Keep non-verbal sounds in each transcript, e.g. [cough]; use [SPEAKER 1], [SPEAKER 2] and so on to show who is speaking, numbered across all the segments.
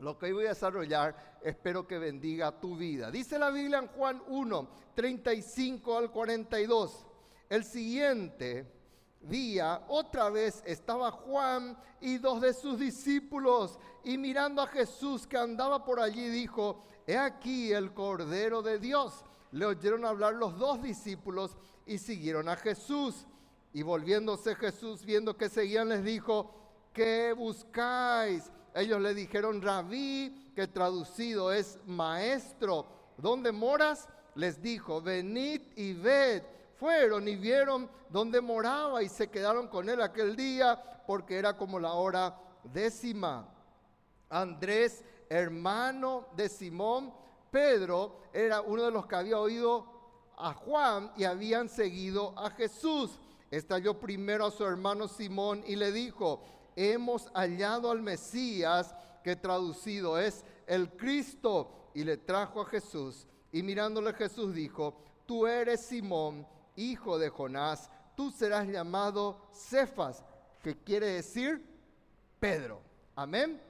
[SPEAKER 1] Lo que hoy voy a desarrollar, espero que bendiga tu vida. Dice la Biblia en Juan 1, 35 al 42. El siguiente día, otra vez estaba Juan y dos de sus discípulos, y mirando a Jesús que andaba por allí, dijo, he aquí el Cordero de Dios. Le oyeron hablar los dos discípulos y siguieron a Jesús. Y volviéndose Jesús, viendo que seguían, les dijo, ¿qué buscáis? Ellos le dijeron, rabí, que traducido es maestro. ¿Dónde moras? Les dijo, venid y ved. Fueron y vieron dónde moraba y se quedaron con él aquel día porque era como la hora décima. Andrés, hermano de Simón, Pedro era uno de los que había oído a Juan y habían seguido a Jesús. Estalló primero a su hermano Simón y le dijo, hemos hallado al Mesías, que traducido es el Cristo, y le trajo a Jesús. Y mirándole Jesús dijo, tú eres Simón, hijo de Jonás, tú serás llamado Cefas, que quiere decir Pedro. Amén.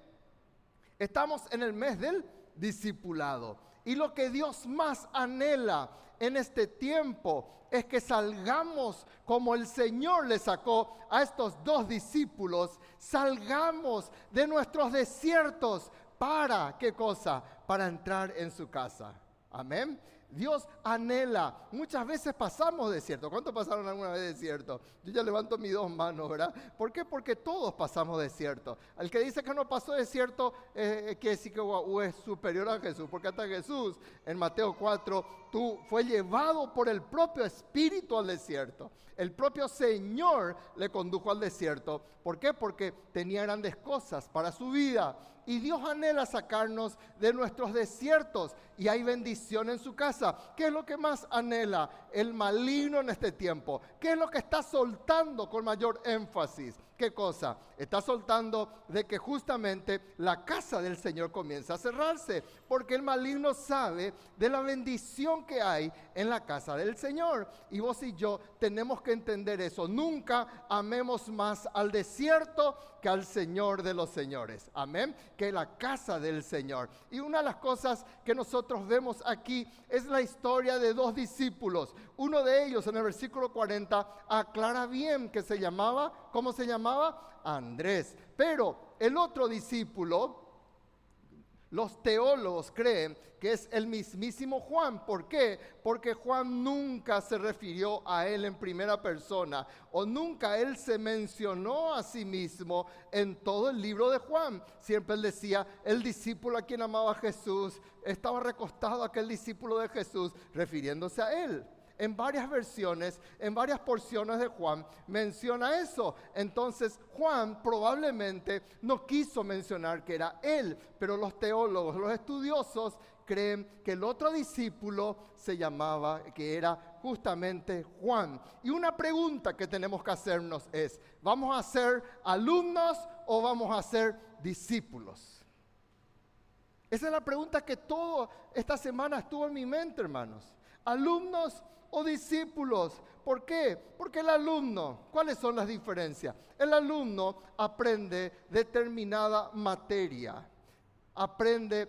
[SPEAKER 1] Estamos en el mes del discipulado. Y lo que Dios más anhela en este tiempo es que salgamos como el Señor le sacó a estos dos discípulos, salgamos de nuestros desiertos para, ¿qué cosa? Para entrar en su casa. Amén. Dios anhela. Muchas veces pasamos desierto. ¿Cuántos pasaron alguna vez desierto? Yo ya levanto mis dos manos, ¿verdad? ¿Por qué? Porque todos pasamos desierto. El que dice que no pasó desierto eh, decir que es superior a Jesús. Porque hasta Jesús en Mateo 4 tú, fue llevado por el propio Espíritu al desierto. El propio Señor le condujo al desierto. ¿Por qué? Porque tenía grandes cosas para su vida. Y Dios anhela sacarnos de nuestros desiertos. Y hay bendición en su casa. ¿Qué es lo que más anhela el maligno en este tiempo? ¿Qué es lo que está soltando con mayor énfasis? ¿Qué cosa? Está soltando de que justamente la casa del Señor comienza a cerrarse, porque el maligno sabe de la bendición que hay en la casa del Señor. Y vos y yo tenemos que entender eso. Nunca amemos más al desierto que al Señor de los señores. Amén. Que la casa del Señor. Y una de las cosas que nosotros vemos aquí es la historia de dos discípulos. Uno de ellos en el versículo 40 aclara bien que se llamaba, ¿cómo se llamaba? Andrés. Pero el otro discípulo, los teólogos creen que es el mismísimo Juan. ¿Por qué? Porque Juan nunca se refirió a él en primera persona o nunca él se mencionó a sí mismo en todo el libro de Juan. Siempre él decía, el discípulo a quien amaba a Jesús, estaba recostado aquel discípulo de Jesús, refiriéndose a él en varias versiones, en varias porciones de Juan, menciona eso. Entonces Juan probablemente no quiso mencionar que era él, pero los teólogos, los estudiosos creen que el otro discípulo se llamaba, que era justamente Juan. Y una pregunta que tenemos que hacernos es, ¿vamos a ser alumnos o vamos a ser discípulos? Esa es la pregunta que toda esta semana estuvo en mi mente, hermanos. Alumnos o discípulos. ¿Por qué? Porque el alumno, ¿cuáles son las diferencias? El alumno aprende determinada materia, aprende,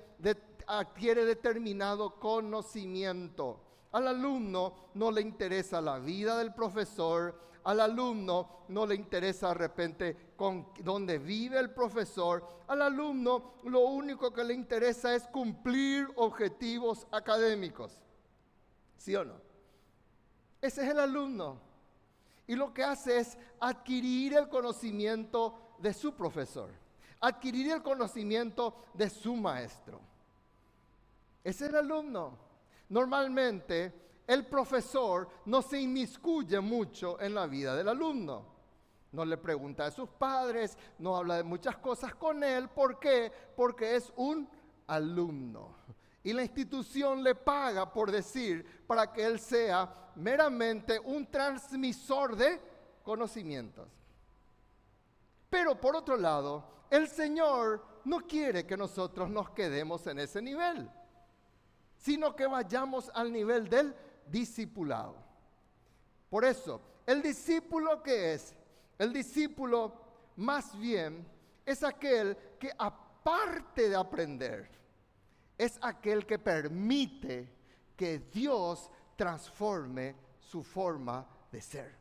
[SPEAKER 1] adquiere determinado conocimiento. Al alumno no le interesa la vida del profesor, al alumno no le interesa de repente con dónde vive el profesor, al alumno lo único que le interesa es cumplir objetivos académicos. ¿Sí o no? Ese es el alumno. Y lo que hace es adquirir el conocimiento de su profesor, adquirir el conocimiento de su maestro. Ese es el alumno. Normalmente el profesor no se inmiscuye mucho en la vida del alumno. No le pregunta a sus padres, no habla de muchas cosas con él. ¿Por qué? Porque es un alumno. Y la institución le paga, por decir, para que él sea meramente un transmisor de conocimientos. Pero por otro lado, el Señor no quiere que nosotros nos quedemos en ese nivel, sino que vayamos al nivel del discipulado. Por eso, el discípulo que es, el discípulo más bien es aquel que aparte de aprender, es aquel que permite que Dios transforme su forma de ser,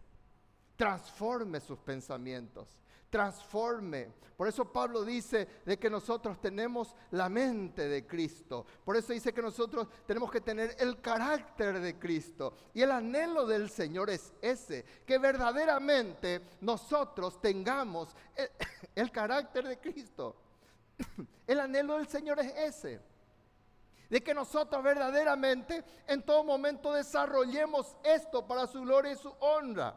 [SPEAKER 1] transforme sus pensamientos transforme. Por eso Pablo dice de que nosotros tenemos la mente de Cristo. Por eso dice que nosotros tenemos que tener el carácter de Cristo. Y el anhelo del Señor es ese, que verdaderamente nosotros tengamos [coughs] el, carácter de Cristo. [coughs] El anhelo del Señor es ese. De que nosotros verdaderamente en todo momento desarrollemos esto para su gloria y su honra.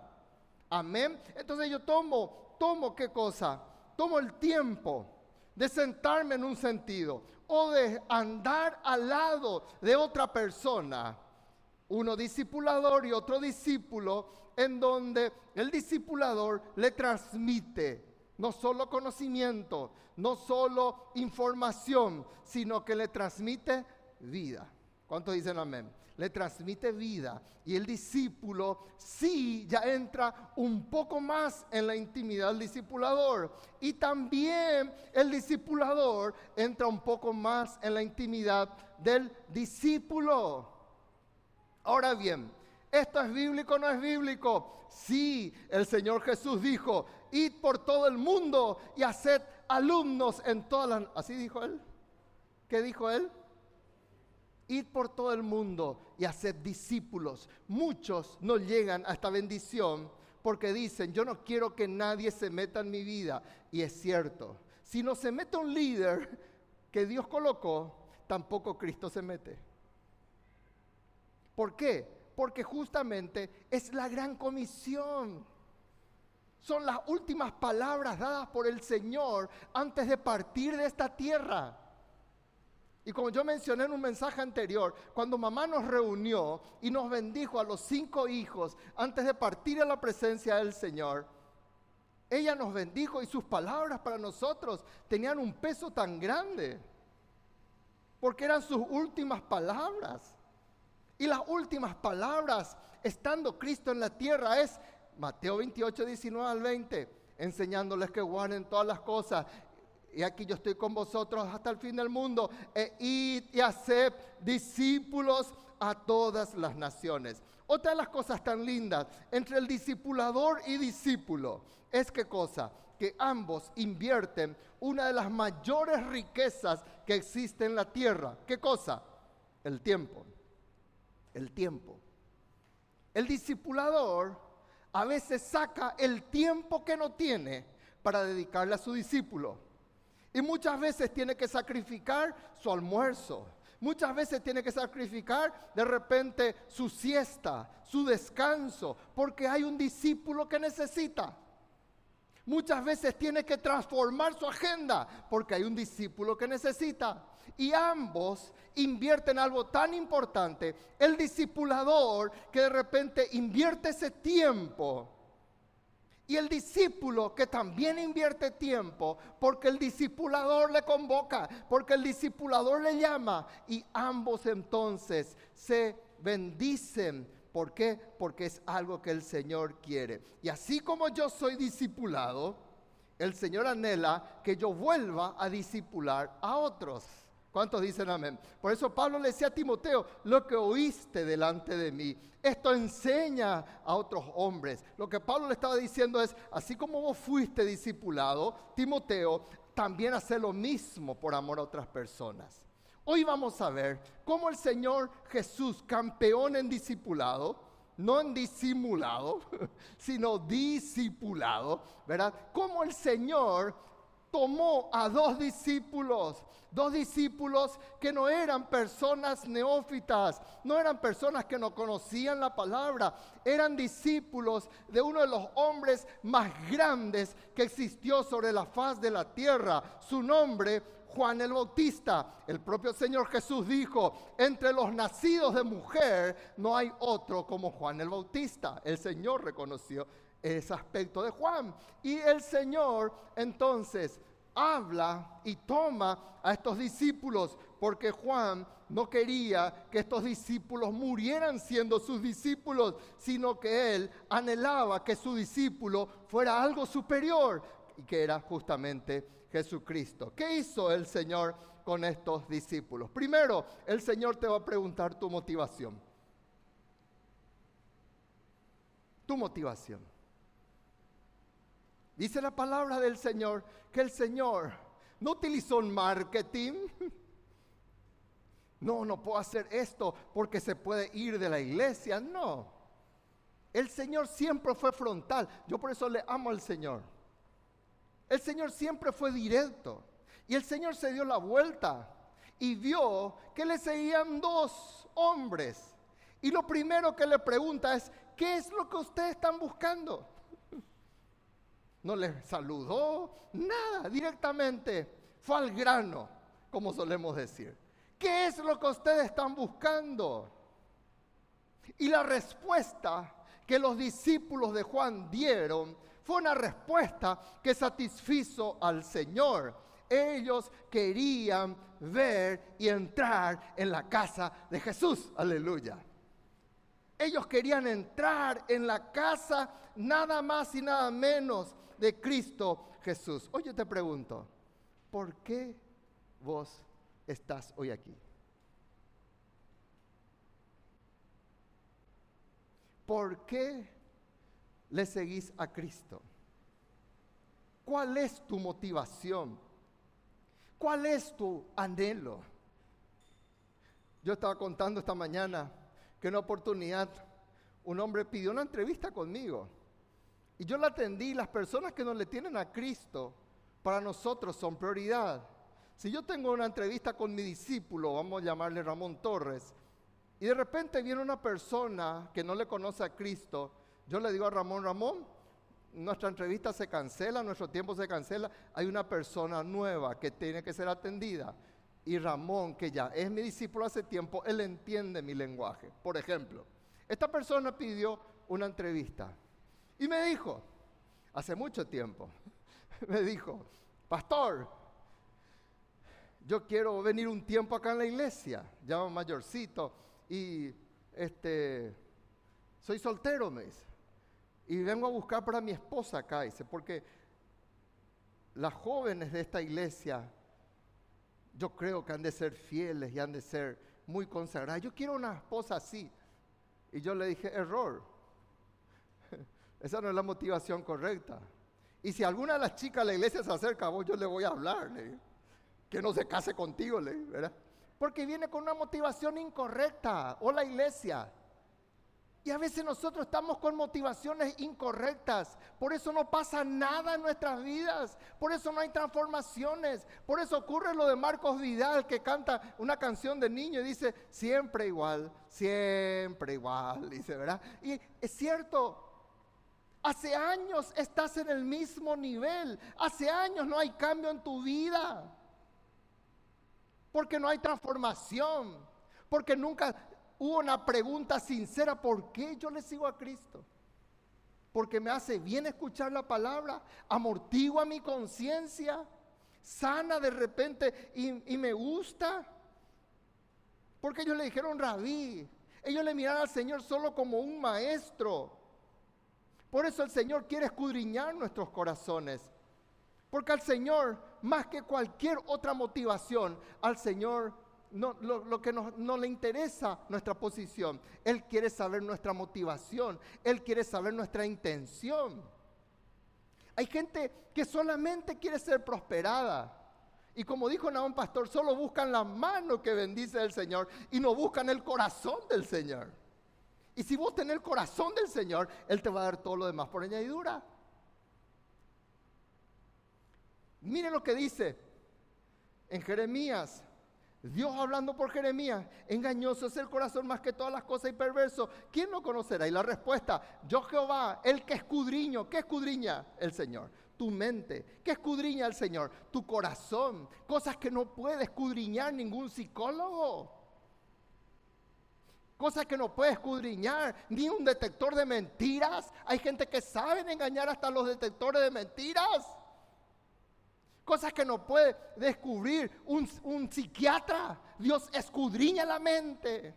[SPEAKER 1] Amén. Entonces yo tomo tomo qué cosa? Tomo el tiempo de sentarme en un sentido o de andar al lado de otra persona, uno discipulador y otro discípulo, en donde el discipulador le transmite no solo conocimiento, no solo información, sino que le transmite vida. ¿Cuántos dicen amén? le transmite vida y el discípulo sí ya entra un poco más en la intimidad del discipulador y también el discipulador entra un poco más en la intimidad del discípulo. Ahora bien, ¿esto es bíblico o no es bíblico? Sí, el Señor Jesús dijo, id por todo el mundo y haced alumnos en todas las... ¿Así dijo él? ¿Qué dijo él? Id por todo el mundo y haced discípulos. Muchos no llegan a esta bendición porque dicen, yo no quiero que nadie se meta en mi vida. Y es cierto, si no se mete un líder que Dios colocó, tampoco Cristo se mete. ¿Por qué? Porque justamente es la gran comisión. Son las últimas palabras dadas por el Señor antes de partir de esta tierra. Y como yo mencioné en un mensaje anterior, cuando mamá nos reunió y nos bendijo a los cinco hijos antes de partir a la presencia del Señor, ella nos bendijo y sus palabras para nosotros tenían un peso tan grande, porque eran sus últimas palabras. Y las últimas palabras, estando Cristo en la tierra, es Mateo 28, 19 al 20, enseñándoles que guarden todas las cosas y aquí yo estoy con vosotros hasta el fin del mundo, e id y haced discípulos a todas las naciones. Otra de las cosas tan lindas entre el discipulador y discípulo es qué cosa? Que ambos invierten una de las mayores riquezas que existe en la tierra. ¿Qué cosa? El tiempo. El tiempo. El discipulador a veces saca el tiempo que no tiene para dedicarle a su discípulo. Y muchas veces tiene que sacrificar su almuerzo. Muchas veces tiene que sacrificar de repente su siesta, su descanso, porque hay un discípulo que necesita. Muchas veces tiene que transformar su agenda porque hay un discípulo que necesita. Y ambos invierten algo tan importante. El discipulador que de repente invierte ese tiempo y el discípulo que también invierte tiempo porque el discipulador le convoca, porque el discipulador le llama y ambos entonces se bendicen. ¿Por qué? Porque es algo que el Señor quiere. Y así como yo soy discipulado, el Señor anhela que yo vuelva a discipular a otros. ¿Cuántos dicen amén? Por eso Pablo le decía a Timoteo, lo que oíste delante de mí, esto enseña a otros hombres. Lo que Pablo le estaba diciendo es, así como vos fuiste discipulado, Timoteo, también hace lo mismo por amor a otras personas. Hoy vamos a ver cómo el Señor Jesús, campeón en discipulado, no en disimulado, [laughs] sino discipulado, ¿verdad? Cómo el Señor tomó a dos discípulos, dos discípulos que no eran personas neófitas, no eran personas que no conocían la palabra, eran discípulos de uno de los hombres más grandes que existió sobre la faz de la tierra. Su nombre, Juan el Bautista. El propio Señor Jesús dijo, entre los nacidos de mujer no hay otro como Juan el Bautista. El Señor reconoció ese aspecto de Juan. Y el Señor entonces habla y toma a estos discípulos, porque Juan no quería que estos discípulos murieran siendo sus discípulos, sino que él anhelaba que su discípulo fuera algo superior y que era justamente Jesucristo. ¿Qué hizo el Señor con estos discípulos? Primero, el Señor te va a preguntar tu motivación. Tu motivación. Dice la palabra del Señor que el Señor no utilizó un marketing. No, no puedo hacer esto porque se puede ir de la iglesia. No. El Señor siempre fue frontal. Yo por eso le amo al Señor. El Señor siempre fue directo. Y el Señor se dio la vuelta y vio que le seguían dos hombres. Y lo primero que le pregunta es, ¿qué es lo que ustedes están buscando? No les saludó, nada, directamente. Fue al grano, como solemos decir. ¿Qué es lo que ustedes están buscando? Y la respuesta que los discípulos de Juan dieron fue una respuesta que satisfizo al Señor. Ellos querían ver y entrar en la casa de Jesús. Aleluya. Ellos querían entrar en la casa nada más y nada menos de Cristo Jesús. Hoy yo te pregunto, ¿por qué vos estás hoy aquí? ¿Por qué le seguís a Cristo? ¿Cuál es tu motivación? ¿Cuál es tu anhelo? Yo estaba contando esta mañana que en una oportunidad un hombre pidió una entrevista conmigo y yo la atendí. Las personas que no le tienen a Cristo para nosotros son prioridad. Si yo tengo una entrevista con mi discípulo, vamos a llamarle Ramón Torres, y de repente viene una persona que no le conoce a Cristo, yo le digo a Ramón, Ramón, nuestra entrevista se cancela, nuestro tiempo se cancela, hay una persona nueva que tiene que ser atendida. Y Ramón, que ya es mi discípulo hace tiempo, él entiende mi lenguaje. Por ejemplo, esta persona pidió una entrevista y me dijo, hace mucho tiempo, [laughs] me dijo, pastor, yo quiero venir un tiempo acá en la iglesia, ya mayorcito, y este, soy soltero, me dice. Y vengo a buscar para mi esposa acá, dice, porque las jóvenes de esta iglesia, yo creo que han de ser fieles y han de ser muy consagradas. Yo quiero una esposa así. Y yo le dije, error. [laughs] Esa no es la motivación correcta. Y si alguna de las chicas de la iglesia se acerca vos, yo le voy a hablar, que no se case contigo, ¿verdad? Porque viene con una motivación incorrecta. O la iglesia. Y a veces nosotros estamos con motivaciones incorrectas. Por eso no pasa nada en nuestras vidas. Por eso no hay transformaciones. Por eso ocurre lo de Marcos Vidal que canta una canción de niño y dice, siempre igual, siempre igual. [laughs] Dice, ¿verdad? Y es cierto. Hace años estás en el mismo nivel. Hace años no hay cambio en tu vida. Porque no hay transformación. Porque nunca hubo una pregunta sincera, ¿por qué yo le sigo a Cristo? Porque me hace bien escuchar la palabra, amortigua mi conciencia, sana de repente y, me gusta. Porque ellos le dijeron rabí, ellos le miraron al Señor solo como un maestro. Por eso el Señor quiere escudriñar nuestros corazones. Porque al Señor, más que cualquier otra motivación, al Señor no, lo, que no le interesa nuestra posición. Él quiere saber nuestra motivación. Él quiere saber nuestra intención. Hay gente que solamente quiere ser prosperada. Y como dijo Naón Pastor, solo buscan la mano que bendice el Señor y no buscan el corazón del Señor. Y si vos tenés el corazón del Señor, Él te va a dar todo lo demás por añadidura. Mire lo que dice en Jeremías Dios hablando por Jeremías, engañoso es el corazón más que todas las cosas y perverso. ¿Quién lo conocerá? Y la respuesta, yo Jehová, el que escudriño. ¿Qué escudriña? El Señor. Tu mente. ¿Qué escudriña el Señor? Tu corazón. Cosas que no puede escudriñar ningún psicólogo. Cosas que no puede escudriñar ni un detector de mentiras. Hay gente que sabe engañar hasta los detectores de mentiras. Cosas que no puede descubrir un, psiquiatra. Dios escudriña la mente.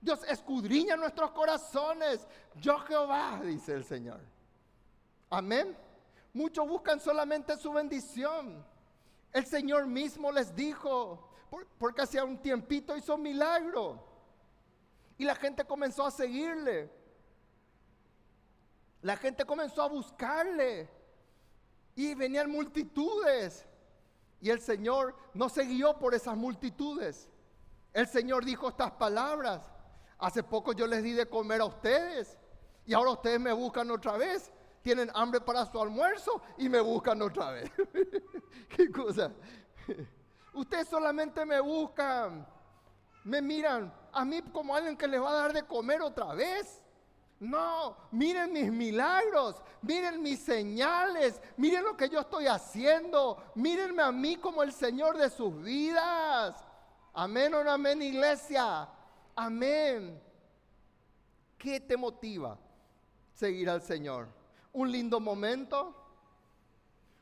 [SPEAKER 1] Dios escudriña nuestros corazones. Yo Jehová, dice el Señor. Amén. Muchos buscan solamente su bendición. El Señor mismo les dijo, porque hacía un tiempito hizo un milagro. Y la gente comenzó a seguirle. La gente comenzó a buscarle. Y venían multitudes. Y el Señor no se guió por esas multitudes. El Señor dijo estas palabras. Hace poco yo les di de comer a ustedes. Y ahora ustedes me buscan otra vez. Tienen hambre para su almuerzo y me buscan otra vez. [laughs] ¿Qué cosa? Ustedes solamente me buscan. Me miran a mí como alguien que les va a dar de comer otra vez. No, miren mis milagros, miren mis señales, miren lo que yo estoy haciendo, mírenme a mí como el Señor de sus vidas. Amén o no amén, iglesia. Amén. ¿Qué te motiva seguir al Señor? ¿Un lindo momento?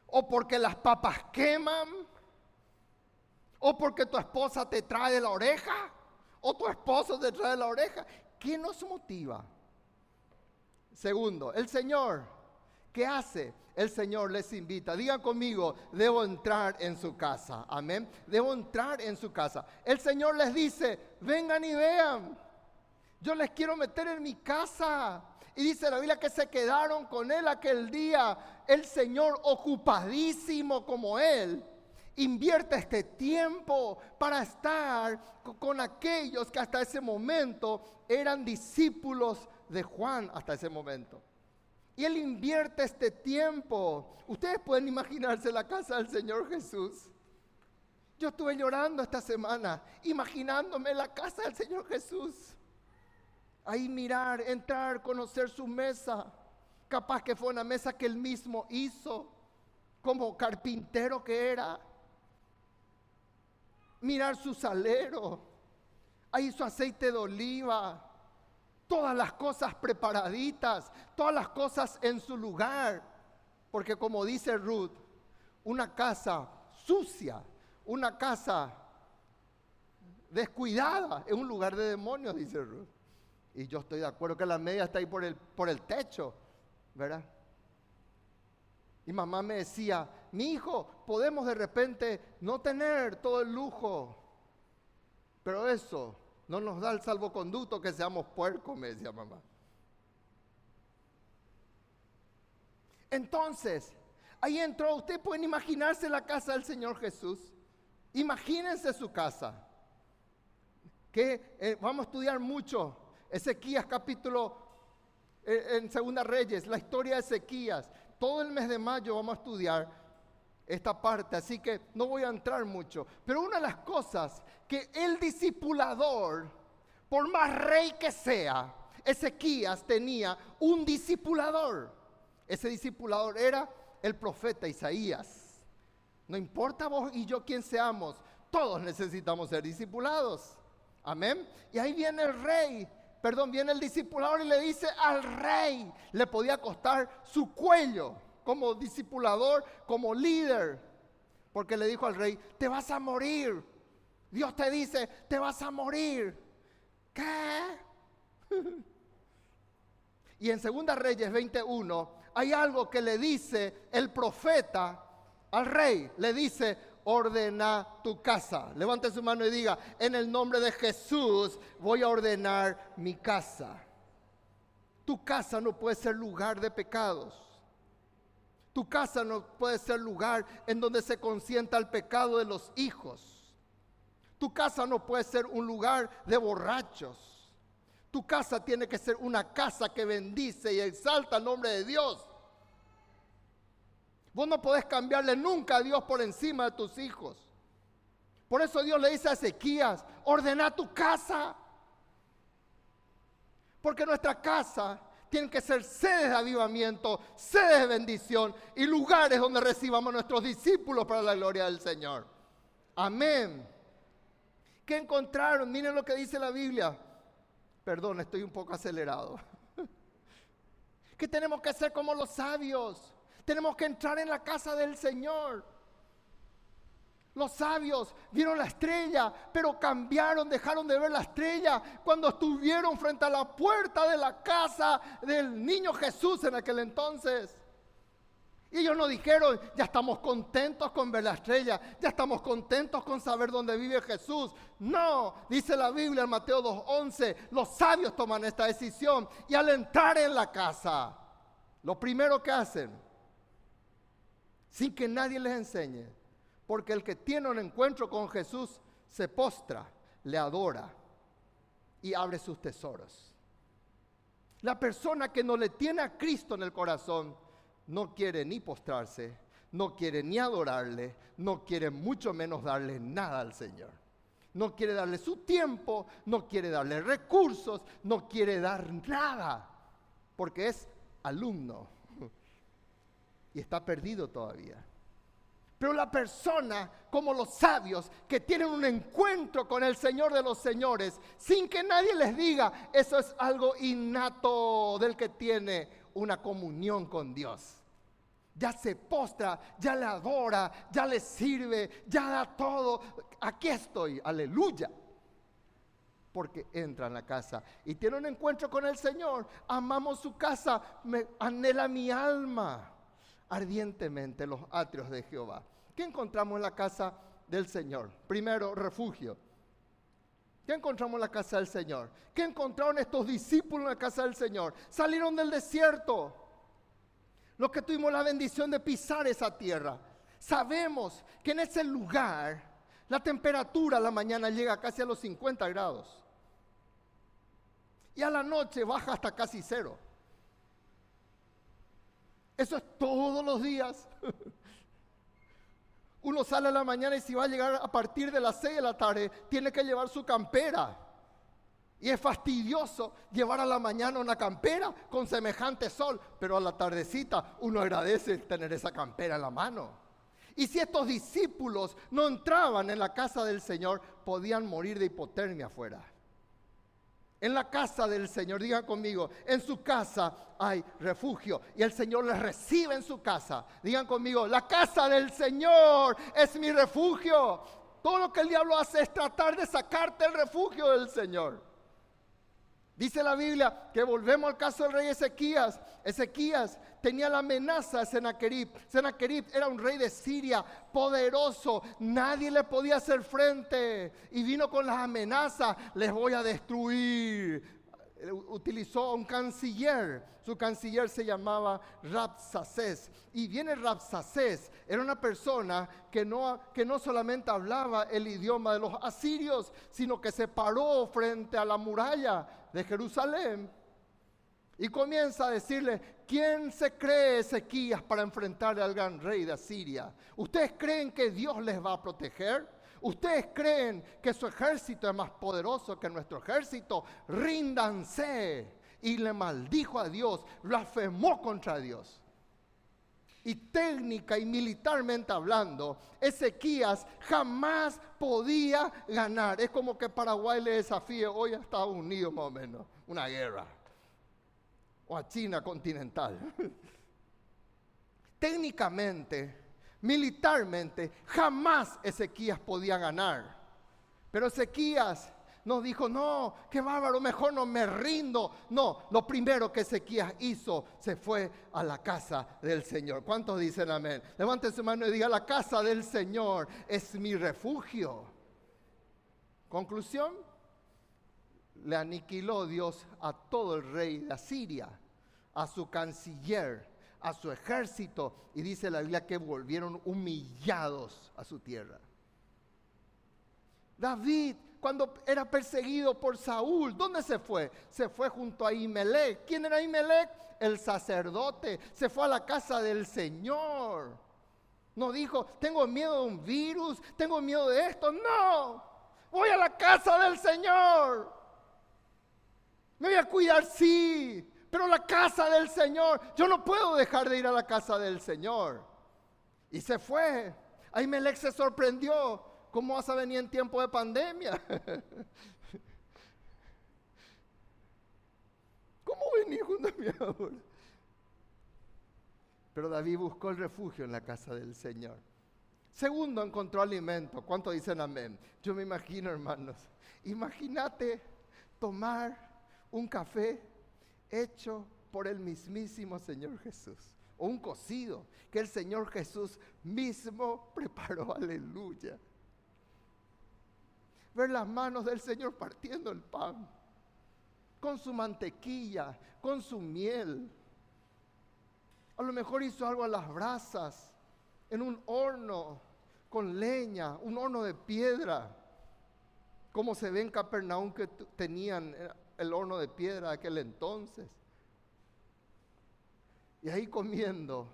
[SPEAKER 1] ¿O porque las papas queman? ¿O porque tu esposa te trae la oreja? ¿O tu esposo te trae la oreja? ¿Qué nos motiva? Segundo, el Señor, ¿qué hace? El Señor les invita. Digan conmigo, debo entrar en su casa. Amén. Debo entrar en su casa. El Señor les dice, vengan y vean. Yo les quiero meter en mi casa. Y dice la Biblia que se quedaron con él aquel día. El Señor ocupadísimo como él. Invierte este tiempo para estar con aquellos que hasta ese momento eran discípulos de Juan hasta ese momento. Y Él invierte este tiempo. Ustedes pueden imaginarse la casa del Señor Jesús. Yo estuve llorando esta semana, imaginándome la casa del Señor Jesús. Ahí mirar, entrar, conocer su mesa. Capaz que fue una mesa que Él mismo hizo, como carpintero que era. Mirar su salero. Ahí su aceite de oliva todas las cosas preparaditas, todas las cosas en su lugar. Porque como dice Ruth, una casa sucia, una casa descuidada, es un lugar de demonios, dice Ruth. Y yo estoy de acuerdo que la media está ahí por el, por el techo, ¿verdad? Y mamá me decía, mi hijo, podemos de repente no tener todo el lujo, pero eso no nos da el salvoconducto que seamos puercos, me decía mamá. Entonces, ahí entró, usted pueden imaginarse la casa del Señor Jesús. Imagínense su casa. Que eh, vamos a estudiar mucho. Ezequías capítulo eh, en Segunda Reyes, la historia de Ezequías. Todo el mes de mayo vamos a estudiar esta parte, así que no voy a entrar mucho. Pero una de las cosas que el discipulador, por más rey que sea, Ezequías tenía un discipulador. Ese discipulador era el profeta Isaías. No importa vos y yo quién seamos, todos necesitamos ser discipulados. Amén. Y ahí viene el rey, perdón, viene el discipulador y le dice al rey, le podía costar su cuello como discipulador, como líder, porque le dijo al rey, te vas a morir. Dios te dice, te vas a morir. ¿Qué? [laughs] y en Segunda Reyes 21 hay algo que le dice el profeta al rey. Le dice, ordena tu casa. Levante su mano y diga, en el nombre de Jesús voy a ordenar mi casa. Tu casa no puede ser lugar de pecados. Tu casa no puede ser lugar en donde se consienta el pecado de los hijos. Tu casa no puede ser un lugar de borrachos. Tu casa tiene que ser una casa que bendice y exalta el nombre de Dios. Vos no podés cambiarle nunca a Dios por encima de tus hijos. Por eso Dios le dice a Ezequías, ordena tu casa. Porque nuestra casa tienen que ser sedes de avivamiento, sedes de bendición y lugares donde recibamos nuestros discípulos para la gloria del Señor. Amén. ¿Qué encontraron? Miren lo que dice la Biblia. Perdón, estoy un poco acelerado. [laughs] Que tenemos que ser como los sabios. Tenemos que entrar en la casa del Señor. Los sabios vieron la estrella, pero cambiaron, dejaron de ver la estrella cuando estuvieron frente a la puerta de la casa del niño Jesús en aquel entonces. Y ellos no dijeron, ya estamos contentos con ver la estrella, ya estamos contentos con saber dónde vive Jesús. No, dice la Biblia en Mateo 2.11, los sabios toman esta decisión y al entrar en la casa, lo primero que hacen, sin que nadie les enseñe, porque el que tiene un encuentro con Jesús se postra, le adora y abre sus tesoros. La persona que no le tiene a Cristo en el corazón, no quiere ni postrarse, no quiere ni adorarle, no quiere mucho menos darle nada al Señor. No quiere darle su tiempo, no quiere darle recursos, no quiere dar nada, porque es alumno [laughs] y está perdido todavía. Pero la persona, como los sabios, que tienen un encuentro con el Señor de los Señores, sin que nadie les diga, eso es algo innato del que tiene una comunión con Dios. Ya se postra, ya le adora, ya le sirve, ya da todo. Aquí estoy, aleluya. Porque entra en la casa y tiene un encuentro con el Señor. Amamos su casa, me anhela mi alma ardientemente los atrios de Jehová. ¿Qué encontramos en la casa del Señor? Primero, refugio. ¿Qué encontramos en la casa del Señor? ¿Qué encontraron estos discípulos en la casa del Señor? Salieron del desierto. Los que tuvimos la bendición de pisar esa tierra. Sabemos que en ese lugar la temperatura a la mañana llega casi a los 50 grados. Y a la noche baja hasta casi cero. Eso es todos los días. [laughs] Uno sale a la mañana y si va a llegar a partir de las 6 de la tarde, tiene que llevar su campera. Y es fastidioso llevar a la mañana una campera con semejante sol, pero a la tardecita uno agradece tener esa campera en la mano. Y si estos discípulos no entraban en la casa del Señor, podían morir de hipotermia afuera en la casa del Señor. Digan conmigo, en su casa hay refugio y el Señor les recibe en su casa. Digan conmigo, la casa del Señor es mi refugio. Todo lo que el diablo hace es tratar de sacarte el refugio del Señor. Dice la Biblia que volvemos al caso del rey Ezequías. Ezequías tenía la amenaza de Senaquerib. Senaquerib era un rey de Siria, poderoso, nadie le podía hacer frente. Y vino con las amenazas, les voy a destruir. Utilizó a un canciller, su canciller se llamaba Rapsacés. Y viene Rapsacés, era una persona que no, que no solamente hablaba el idioma de los asirios, sino que se paró frente a la muralla de Jerusalén y comienza a decirle, ¿quién se cree Ezequías para enfrentar al gran rey de Asiria? ¿Ustedes creen que Dios les va a proteger? ¿Ustedes creen que su ejército es más poderoso que nuestro ejército? Ríndanse. Y le maldijo a Dios, blasfemó contra Dios. Y técnica y militarmente hablando, Ezequías jamás podía ganar. Es como que Paraguay le desafíe hoy a Estados Unidos más o menos, una guerra o a China continental. [laughs] Técnicamente, militarmente, jamás Ezequías podía ganar. Pero Ezequías nos dijo, no, qué bárbaro, mejor no me rindo. No, lo primero que Ezequías hizo, se fue a la casa del Señor. ¿Cuántos dicen amén? Levante su mano y diga, la casa del Señor es mi refugio. Conclusión, le aniquiló Dios a todo el rey de Asiria a su canciller, a su ejército, y dice la Biblia que volvieron humillados a su tierra. David, cuando era perseguido por Saúl, ¿dónde se fue? Se fue junto a Imelec. ¿Quién era Imelec? El sacerdote. Se fue a la casa del Señor. No dijo, tengo miedo de un virus, tengo miedo de esto. No, voy a la casa del Señor. Me voy a cuidar, sí, pero la casa del Señor, yo no puedo dejar de ir a la casa del Señor. Y se fue. Ahimelech se sorprendió. ¿Cómo vas a venir en tiempo de pandemia? [laughs] ¿Cómo venir junto a? Pero David buscó el refugio en la casa del Señor. Segundo, encontró alimento. ¿Cuánto dicen amén? Yo me imagino, hermanos. Imagínate tomar un café hecho por el mismísimo Señor Jesús. o un cocido que el Señor Jesús mismo [laughs] preparó, aleluya. Ver las manos del Señor partiendo el pan, con su mantequilla, con su miel. A lo mejor hizo algo a las brasas, en un horno con leña, un horno de piedra, como se ve en Capernaum que tenían eh, el horno de piedra de aquel entonces. Y ahí comiendo,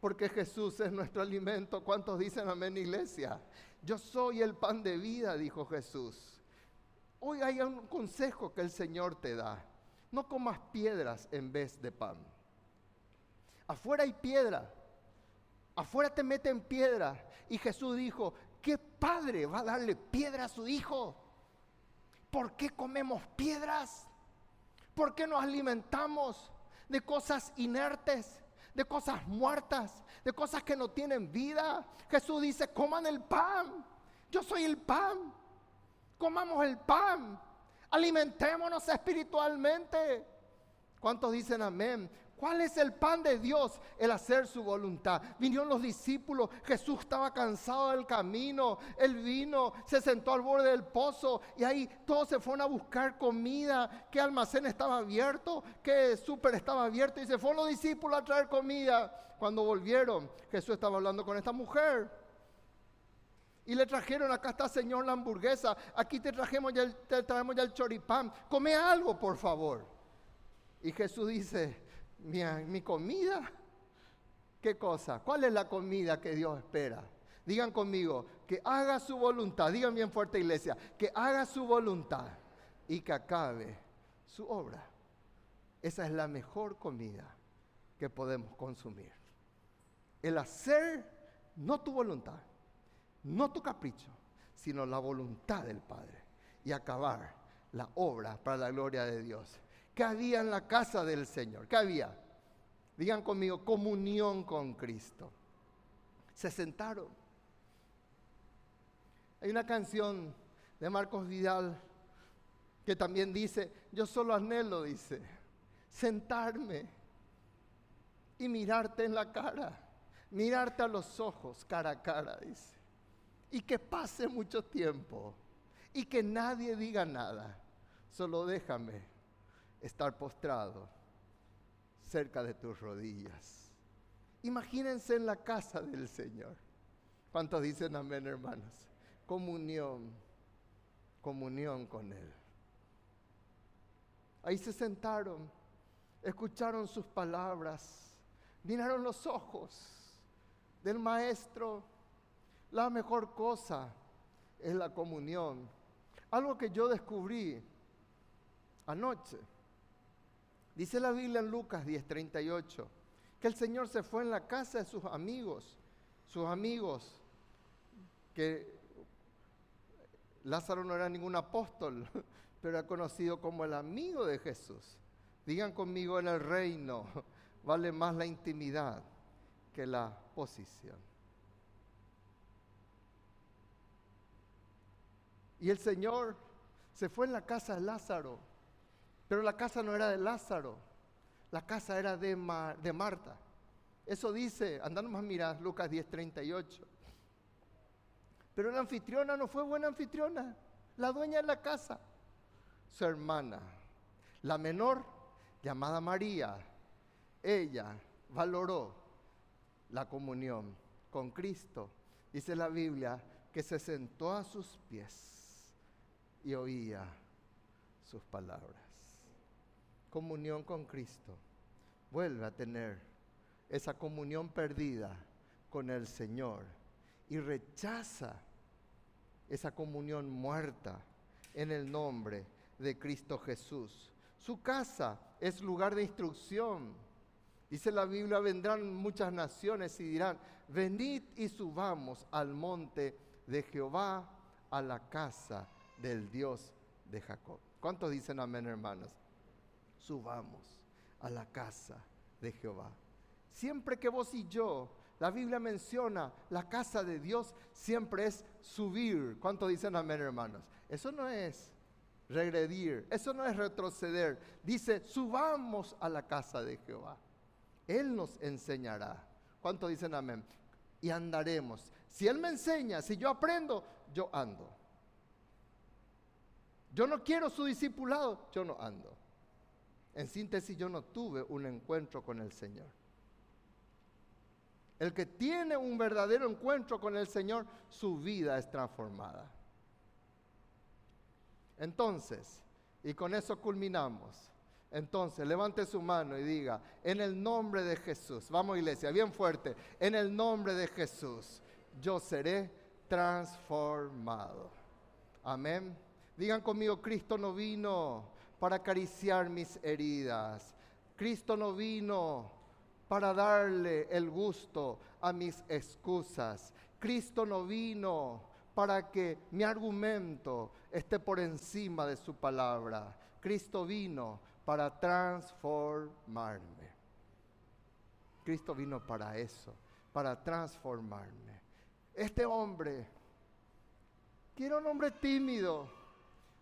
[SPEAKER 1] porque Jesús es nuestro alimento. ¿Cuántos dicen amén, iglesia? Yo soy el pan de vida, dijo Jesús. Hoy hay un consejo que el Señor te da. No comas piedras en vez de pan. Afuera hay piedra. Afuera te meten piedra. Y Jesús dijo, ¿qué padre va a darle piedra a su hijo? ¿Por qué comemos piedras? ¿Por qué nos alimentamos de cosas inertes? de cosas muertas, de cosas que no tienen vida. Jesús dice, coman el pan. Yo soy el pan. Comamos el pan. Alimentémonos espiritualmente. ¿Cuántos dicen amén? ¿Cuál es el pan de Dios? El hacer su voluntad. Vinieron los discípulos, Jesús estaba cansado del camino, él vino, se sentó al borde del pozo y ahí todos se fueron a buscar comida, qué almacén estaba abierto, qué súper estaba abierto y se fueron los discípulos a traer comida. Cuando volvieron, Jesús estaba hablando con esta mujer. Y le trajeron, acá está Señor la hamburguesa, aquí te, trajemos ya te traemos ya el choripán, come algo por favor. Y Jesús dice, mi, comida. ¿Qué cosa? ¿Cuál es la comida que Dios espera? Digan conmigo, que haga su voluntad. Digan bien fuerte iglesia, que haga su voluntad y que acabe su obra. Esa es la mejor comida que podemos consumir. El hacer no tu voluntad, no tu capricho, sino la voluntad del Padre y acabar la obra para la gloria de Dios. ¿Qué había en la casa del Señor? ¿Qué había? Digan conmigo, comunión con Cristo. Se sentaron. Hay una canción de Marcos Vidal que también dice, yo solo anhelo, dice, sentarme y mirarte en la cara, mirarte a los ojos, cara a cara, dice. Y que pase mucho tiempo y que nadie diga nada, solo déjame estar postrado cerca de tus rodillas. Imagínense en la casa del Señor. ¿Cuántos dicen amén, hermanos? Comunión, comunión con Él. Ahí se sentaron, escucharon sus palabras, miraron los ojos del Maestro. La mejor cosa es la comunión. Algo que yo descubrí anoche. Dice la Biblia en Lucas 10:38 que el Señor se fue en la casa de sus amigos, sus amigos, que Lázaro no era ningún apóstol, [laughs] pero era conocido como el amigo de Jesús. Digan conmigo, en el reino vale más la intimidad que la posición. Y el Señor se fue en la casa de Lázaro pero la casa no era de Lázaro, la casa era de, de Marta. Eso dice, andando más mirar Lucas 10:38. Pero la anfitriona no fue buena anfitriona, la dueña de la casa, su hermana, la menor llamada María, ella valoró la comunión con Cristo. Dice la Biblia que se sentó a sus pies y oía sus palabras comunión con Cristo, vuelve a tener esa comunión perdida con el Señor y rechaza esa comunión muerta en el nombre de Cristo Jesús. Su casa es lugar de instrucción. Dice la Biblia, vendrán muchas naciones y dirán, venid y subamos al monte de Jehová, a la casa del Dios de Jacob. ¿Cuántos dicen amén, hermanos? Subamos a la casa de Jehová. Siempre que vos y yo, la Biblia menciona la casa de Dios, siempre es subir. ¿Cuánto dicen amén, hermanos? Eso no es regredir, eso no es retroceder. Dice, subamos a la casa de Jehová. Él nos enseñará. ¿Cuánto dicen amén? Y andaremos. Si Él me enseña, si yo aprendo, yo ando. Yo no quiero su discipulado, yo no ando. En síntesis, yo no tuve un encuentro con el Señor. El que tiene un verdadero encuentro con el Señor, su vida es transformada. Entonces, y con eso culminamos. Entonces, levante su mano y diga, en el nombre de Jesús, vamos iglesia, bien fuerte, en el nombre de Jesús, yo seré transformado. Amén. Digan conmigo, Cristo no vino para acariciar mis heridas. Cristo no vino para darle el gusto a mis excusas. Cristo no vino para que mi argumento esté por encima de su palabra. Cristo vino para transformarme. Cristo vino para eso, para transformarme. Este hombre, quiero un hombre tímido,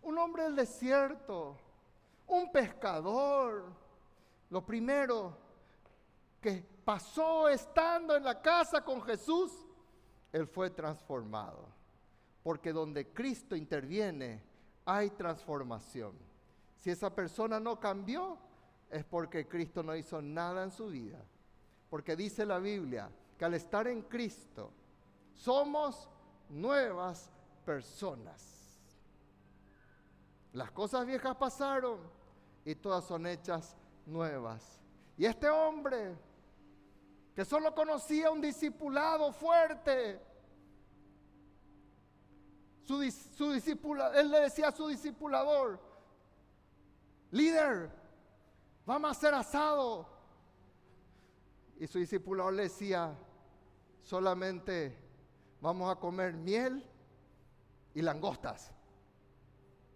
[SPEAKER 1] un hombre del desierto, un pescador. Lo primero que pasó estando en la casa con Jesús, él fue transformado. Porque donde Cristo interviene, hay transformación. Si esa persona no cambió, es porque Cristo no hizo nada en su vida. Porque dice la Biblia que al estar en Cristo somos nuevas personas. Las cosas viejas pasaron y todas son hechas nuevas. Y este hombre, que solo conocía un discipulado fuerte, su, su él le decía a su discipulador, líder, vamos a hacer asado. Y su discipulador le decía, solamente vamos a comer miel y langostas.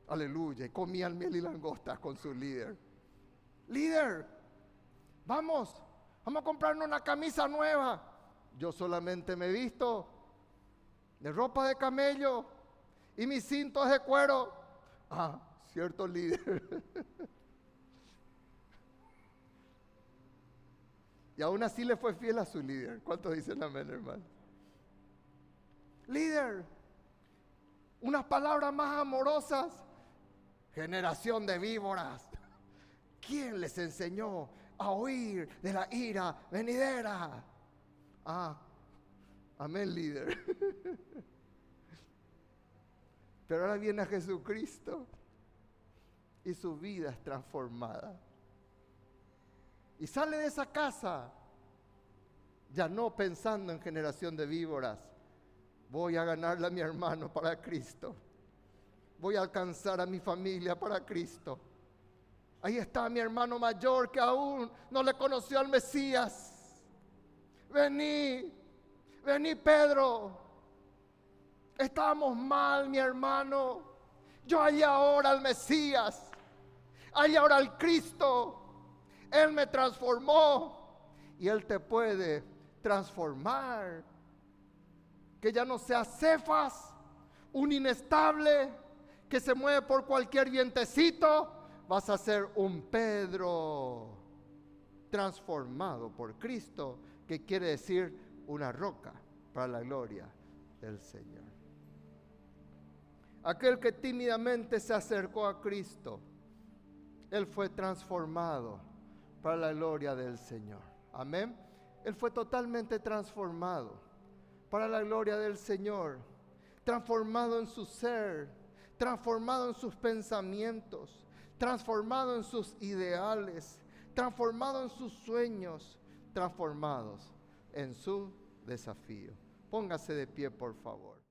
[SPEAKER 1] Aleluya. Y comían miel y langostas con su líder. Líder, vamos, vamos a comprarnos una camisa nueva. Yo solamente me he visto de ropa de camello y mis cintos de cuero. Ah, cierto líder. [laughs] y aún así le fue fiel a su líder. ¿Cuántos dicen amén, hermano? Líder, unas palabras más amorosas. Generación de víboras. ¿Quién les enseñó a oír de la ira venidera? Ah, amén, líder. [laughs] Pero ahora viene a Jesucristo y su vida es transformada. Y sale de esa casa ya no pensando en generación de víboras. Voy a ganarle a mi hermano para Cristo. Voy a alcanzar a mi familia para Cristo. Ahí está mi hermano mayor que aún no le conoció al Mesías. Vení, vení Pedro. Estábamos mal, mi hermano. Yo hay ahora al Mesías. Hay ahora al Cristo. Él me transformó. Y Él te puede transformar. Que ya no sea Cefas, un inestable que se mueve por cualquier vientecito. Vas a ser un Pedro transformado por Cristo, que quiere decir una roca para la gloria del Señor. Aquel que tímidamente se acercó a Cristo, él fue transformado para la gloria del Señor. Amén. Él fue totalmente transformado para la gloria del Señor, transformado en su ser, transformado en sus pensamientos, transformado en sus ideales, transformado en sus sueños, transformados en su desafío. Póngase de pie, por favor.